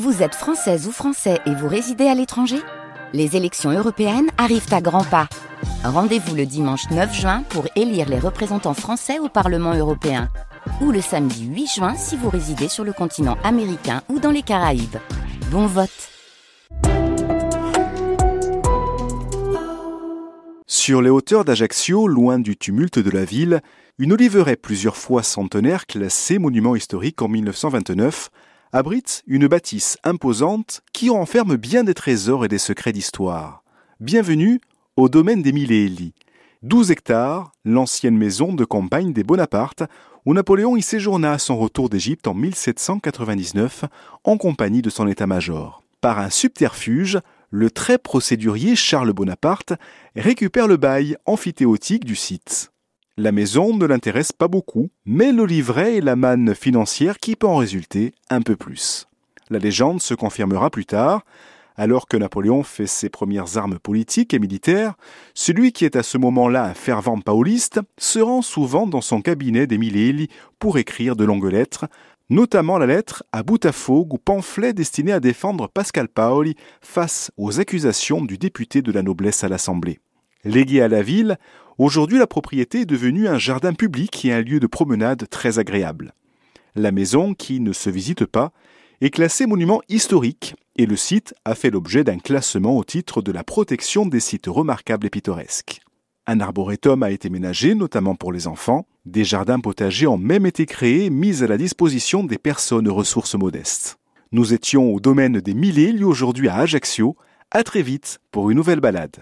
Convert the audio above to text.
Vous êtes française ou français et vous résidez à l'étranger? Les élections européennes arrivent à grands pas. Rendez-vous le dimanche 9 juin pour élire les représentants français au Parlement européen. Ou le samedi 8 juin si vous résidez sur le continent américain ou dans les Caraïbes. Bon vote Sur les hauteurs d'Ajaccio, loin du tumulte de la ville, une oliveraie plusieurs fois centenaire classée monument historique en 1929 abrite une bâtisse imposante qui renferme bien des trésors et des secrets d'histoire. Bienvenue au domaine des Milléli. 12 hectares, l'ancienne maison de campagne des Bonaparte, où Napoléon y séjourna à son retour d'Égypte en 1799 en compagnie de son état-major. Par un subterfuge, le très procédurier Charles Bonaparte récupère le bail amphithéotique du site. La maison ne l'intéresse pas beaucoup, mais le livret et la manne financière qui peut en résulter un peu plus. La légende se confirmera plus tard. Alors que Napoléon fait ses premières armes politiques et militaires, celui qui est à ce moment-là un fervent pauliste se rend souvent dans son cabinet des pour écrire de longues lettres, notamment la lettre à Boutafogue ou pamphlet destiné à défendre Pascal Paoli face aux accusations du député de la noblesse à l'Assemblée. Légué à la ville, Aujourd'hui, la propriété est devenue un jardin public et un lieu de promenade très agréable. La maison, qui ne se visite pas, est classée monument historique et le site a fait l'objet d'un classement au titre de la protection des sites remarquables et pittoresques. Un arboretum a été ménagé, notamment pour les enfants. Des jardins potagers ont même été créés, mis à la disposition des personnes aux ressources modestes. Nous étions au domaine des Mille aujourd'hui à Ajaccio. À très vite pour une nouvelle balade.